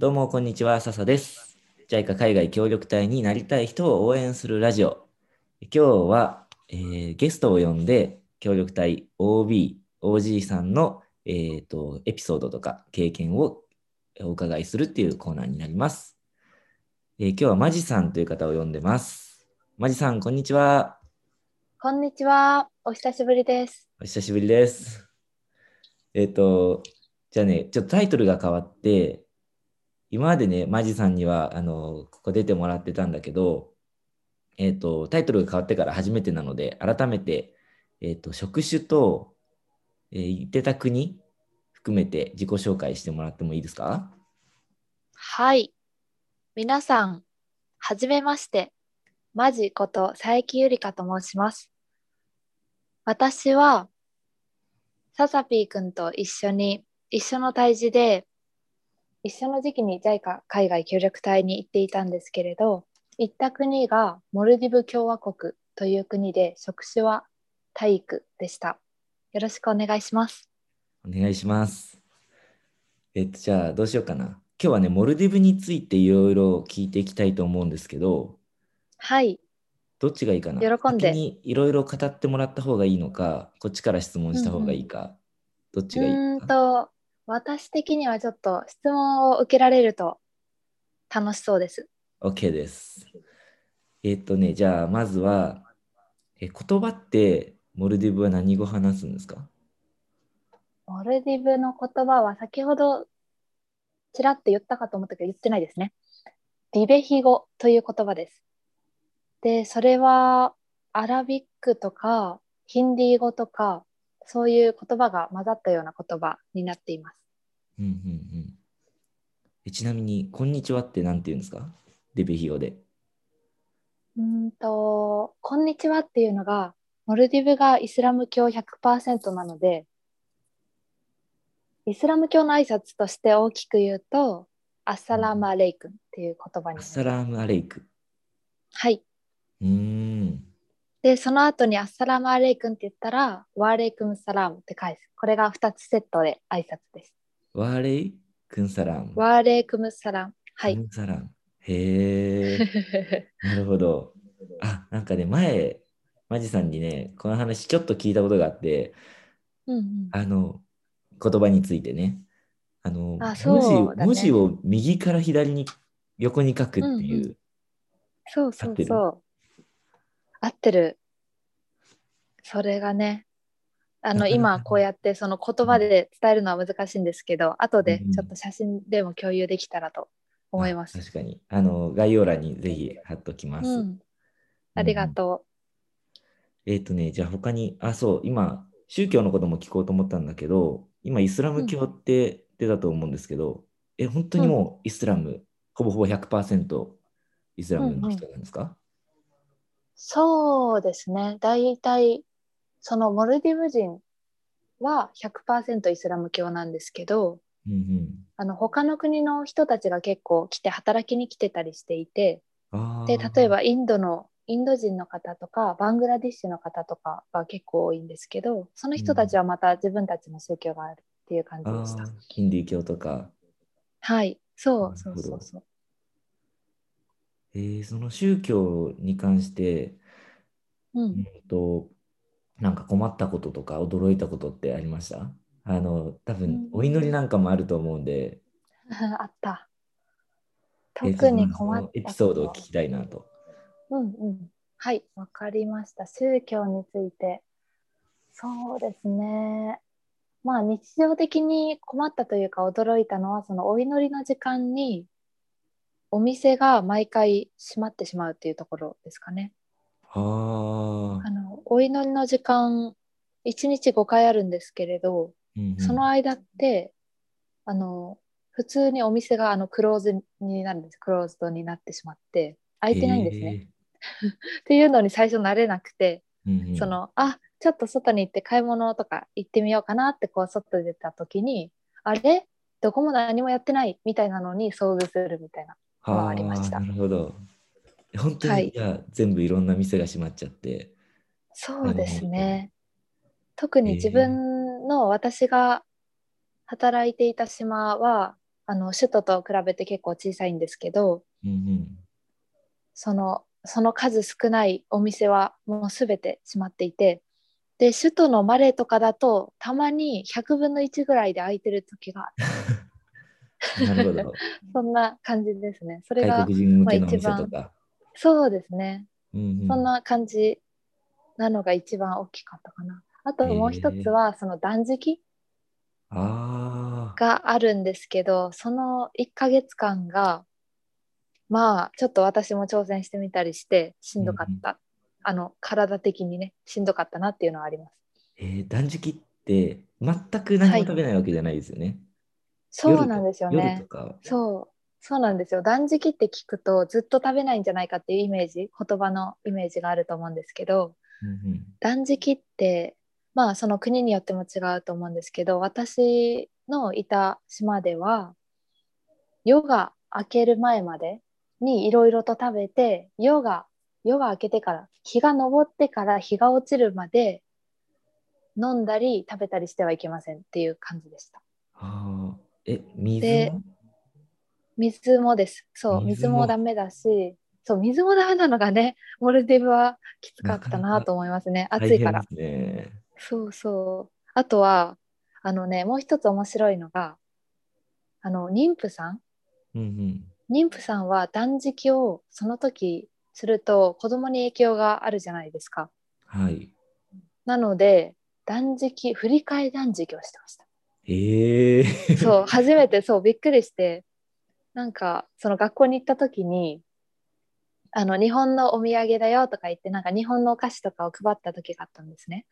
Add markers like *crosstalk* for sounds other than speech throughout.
どうも、こんにちは。笹です。JICA 海外協力隊になりたい人を応援するラジオ。今日は、えーゲストを呼んで、協力隊 OB、OG さんの、えーとエピソードとか経験をお伺いするっていうコーナーになります。えー今日はマジさんという方を呼んでます。マジさん、こんにちは。こんにちは。お久しぶりです。お久しぶりです。えっ、と、じゃあね、ちょっとタイトルが変わって、今までね、マジさんには、あの、ここ出てもらってたんだけど、えっ、と、タイトルが変わってから初めてなので、改めて、えっ、と、職種と、えー行ってた国含めて自己紹介してもらってもいいですか？はい。皆さん、はじめまして。マジこと佐伯ゆりかと申します。私は、ササピーくんと一緒に、一緒の胎児で、一緒の時期に JICA 海外協力隊に行っていたんですけれど、行った国がモルディブ共和国という国で、職種は体育でした。よろしくお願いします。お願いします。えっと、じゃあ、どうしようかな。今日はね、モルディブについていろいろ聞いていきたいと思うんですけど、はい。どっちがいいかな喜んで先にいろいろ語ってもらった方がいいのか、こっちから質問した方がいいか、どっちがいいうーんかと、私的にはちょっと質問を受けられると楽しそうです。?OK です。えっとね、じゃあ、まずは、え言葉ってモルディブは何語話すんですか？モルディブの言葉は先ほどちらっと言ったかと思ったけど言ってないですね。リベヒ語という言葉です。で、それはアラビックとかヒンディー語とかそういう言葉が混ざったような言葉になっています。うんうんうんえちなみに、こんにちはって何て言うんですか？リベヒ語で。うーんと、こんにちはっていうのが、モルディブがイスラム教100%なので、イスラム教の挨拶として大きく言うと、アッサラームアレイクンっていう言葉に。アッサラームアレイク。はい。うーん。で、その後にアッサラームアレイクンって言ったら、ワーレイクムサラームって返す。これが2つセットで挨拶です。ワーレイクンサラーム。ワーレイクムサラム。はい。サラーム。へえ。*laughs* なるほど。あ、なんかね、前、マジさんにね、この話ちょっと聞いたことがあって、うんうんあの、言葉についてね。あの、あ文字文字を右から左に横に書くってうんいうう。そうそ合ってるうそう。合ってる。それがね、あの今こうやってその言葉で伝えるのは難しいんですけど、後でうんちょっと写真でも共有できたらと思いますあ。確かに。あの、概要欄にぜひ貼っときます。うん、ありがとえっとね、じゃあ他に、あ、そう、今、宗教のことも聞こうと思ったんだけど、今、イスラム教って出たと思うんですけど、え、本当にもうイスラム、ほぼほぼ100%イスラムの人なんですか、う。そうですね。大体そのモルディブ人は100%イスラム教なんですけど、うんあの他の国の人たちが結構来て働きに来てたりしていて、でー例えばインドのインド人の方とかバングラディッシュの方とかが結構多いんですけどその人たちはまた自分たちの宗教があるっていう感じでした。あーヒンディー教とか。はいそうそうそうそう。えーその宗教に関して、ううんんと、なんか困ったこととか驚いたことってありました？あの、多分うんお祈りなんかもあると思うんで、*laughs* あった。えー特に困ったエピソードを聞きたいなと。うんうん。はい、わかりました。宗教について。そうですね。まあ日常的に困ったというか驚いたのはそのお祈りの時間にお店が毎回閉まってしまうっていうところですかね。ああのお祈りの時間1日5回あるんですけれど、うんうんその間ってあの普通にお店があのクローズになるんです。クローズドになってしまって開いてないんですね。*laughs* っていうのに最初慣れなくて。うんうんそのあちょっと外に行って買い物とか行ってみようかなってこう外出た時にあれ？どこも何もやってないみたいなのに遭遇するみたいなのはありましたなるほど。本当はいに、じゃあ全部いろんな店が閉まっちゃって。そうですね特に自分の私が働いていた島はあの首都と比べて結構小さいんですけどうんうん。そのその数少ないお店はもう全て閉まっていてで首都のマレーとかだとたまに100分の1ぐらいで空いてる時が *laughs* *laughs* なるほど。*laughs* そんな感じですねそれが外国人向けのお店まあ一とか。そうですねうんうんそんな感じなのが一番大きかったかな。あともう一つはその断食。があるんですけどその1ヶ月間がまあちょっと私も挑戦してみたりしてしんどかった、あの体的にねしんどかったなっていうのはあります。えー断食って全く何も食べないわけじゃないですよね。そうなんですよ夜ね。そうそうなんですよ断食って聞くとずっと食べないんじゃないかっていうイメージ言葉のイメージがあると思うんですけどうんうん断食ってまあその国によっても違うと思うんですけど私のいた島では夜が明ける前までにいろいろと食べて夜が夜が明けてから日が昇ってから日が落ちるまで飲んだり食べたりしてはいけませんっていう感じでした。ああ。え、水でも水もです。そう、水も？ダメだし、そう、水もダメなのがね、モルディブはきつかったなと思いますね。*laughs* 暑いから。ね。そうそう。あとは、あのね、もう一つ面白いのが、あの、妊婦さんうんうん。妊婦さんは断食をその時すると子供に影響があるじゃないですか。はい。なので、断食、振り替え断食をしてました。ええー。そう、初めてそう、びっくりして、なんか、その学校に行った時に、あの、日本のお土産だよとか言って、なんか日本のお菓子とかを配った時があったんですね。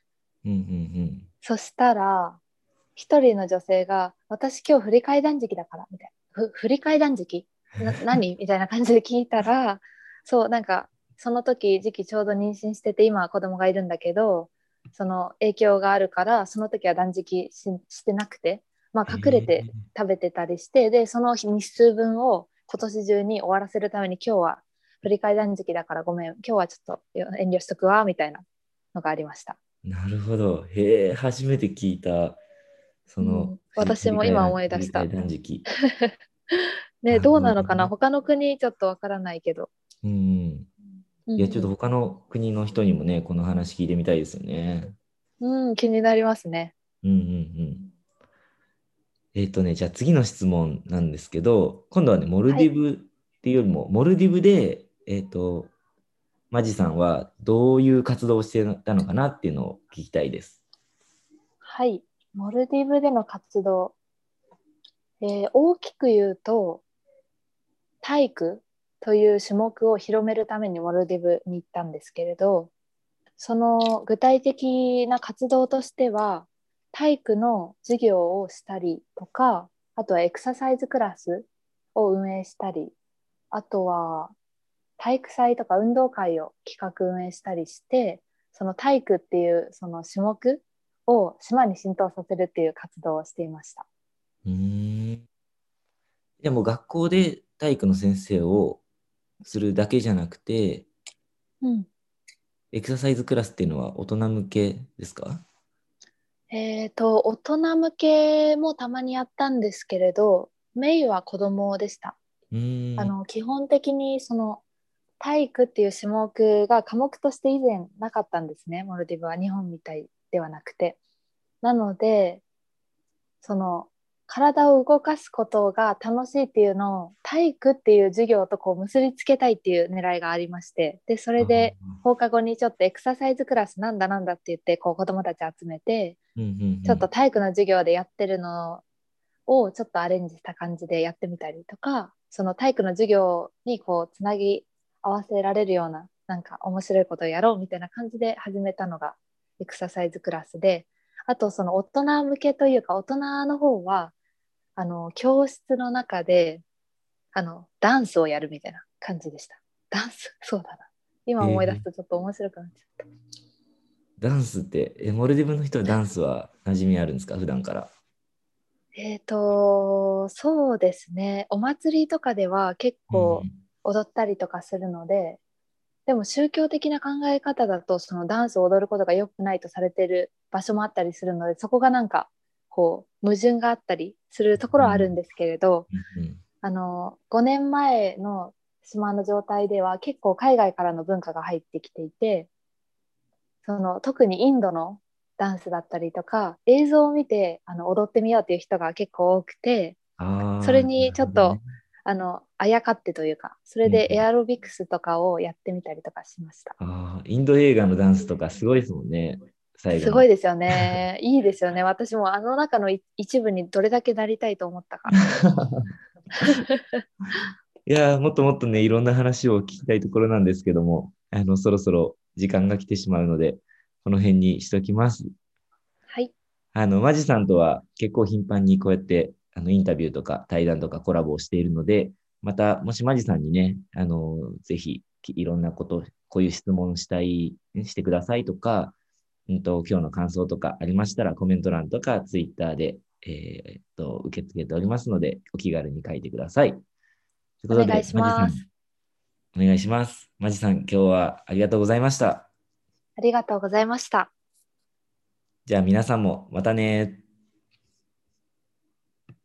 うんうんそしたら、一人の女性が、私今日振り替え断食だから、みたいな。ふ振り替え断食？な *laughs* 何？みたいな感じで聞いたら、そう、なんか、その時、時期ちょうど妊娠してて、今は子供がいるんだけど、その影響があるから、その時は断食ししてなくて、まあ、隠れて食べてたりして、で、その日数分を今年中に終わらせるために、今日は振り替え断食だからごめん、今日はちょっと遠慮しとくわ、みたいなのがありました。なるほど。へえ、初めて聞いた。その、うん私も今思い出した断食。*laughs* ね、どどうなのかな他の国ちょっとわからないけど。うんうん。いや、ちょっと他の国の人にもね、この話聞いてみたいですよね。うん、気になりますね。うんうんうん。えっ、とね、じゃあ次の質問なんですけど、今度はね、モルディブっていうよりも、モルディブで、えっ、と、マジさんはどういう活動をしてたのかなっていうのを聞きたいです。はい。モルディブでの活動。えー大きく言うと、体育という種目を広めるためにモルディブに行ったんですけれど、その具体的な活動としては、体育の授業をしたりとか、あとはエクササイズクラスを運営したり、あとは体育祭とか運動会を企画運営したりして、その体育っていうその種目を島に浸透させるっていう活動をしていました。うーん。でも学校で体育の先生をするだけじゃなくて、うん、エクササイズクラスっていうのは大人向けですか？えっ、と大人向けもたまにやったんですけれどメインは子供でした。あの基本的にその体育っていう種目が科目として以前なかったんですねモルディブは日本みたいではなくて。なのでその体を動かすことが楽しいっていうのを体育っていう授業とこう結びつけたいっていう狙いがありましてでそれで放課後にちょっとエクササイズクラスなんだなんだって言ってこう子どもたち集めてうんうんうん、ちょっと体育の授業でやってるのをちょっとアレンジした感じでやってみたりとかその体育の授業にこうつなぎ合わせられるようななんか面白いことをやろうみたいな感じで始めたのがエクササイズクラスであとその大人向けというか大人の方はあの教室の中であのダンスをやるみたいな感じでした。ダンス？*laughs* そうだな。今思い出すとちょっと面白くなっちゃった。ダンスって、え、モルディブの人はダンスは馴染みあるんですか？普段から。えっ、と、そうですね。お祭りとかでは結構うん踊ったりとかするので、でも宗教的な考え方だと、そのダンスを踊ることが良くないとされてる場所もあったりするので、そこがなんかこう矛盾があったりするところはあるんですけれど、うんあの5年前の島の状態では結構海外からの文化が入ってきていてその特にインドのダンスだったりとか映像を見てあの踊ってみようっていう人が結構多くてそれにちょっとねあのあやかってというかそれでうんエアロビクスとかをやってみたりとかしました。あーインド映画のダンスとかすごいですもんね。最後のすごいですよね。いいですよね。私もあの中のい一部にどれだけなりたいと思ったか。*laughs* いやーもっともっとね、いろんな話を聞きたいところなんですけども、あの、そろそろ時間が来てしまうので、この辺にしときます。はい。あの、マジさんとは結構頻繁にこうやって、あの、インタビューとか対談とかコラボをしているので、また、もしマジさんにね、あの、ぜひ、いろんなこと、こういう質問したい、してくださいとか、うんと、今日の感想とかありましたら、コメント欄とか、ツイッターで、えーえっと、受け付けておりますので、お気軽に書いてください。お願いしますお願いします。マジさん、今日はありがとうございました。ありがとうございました。じゃあ皆さんもまたね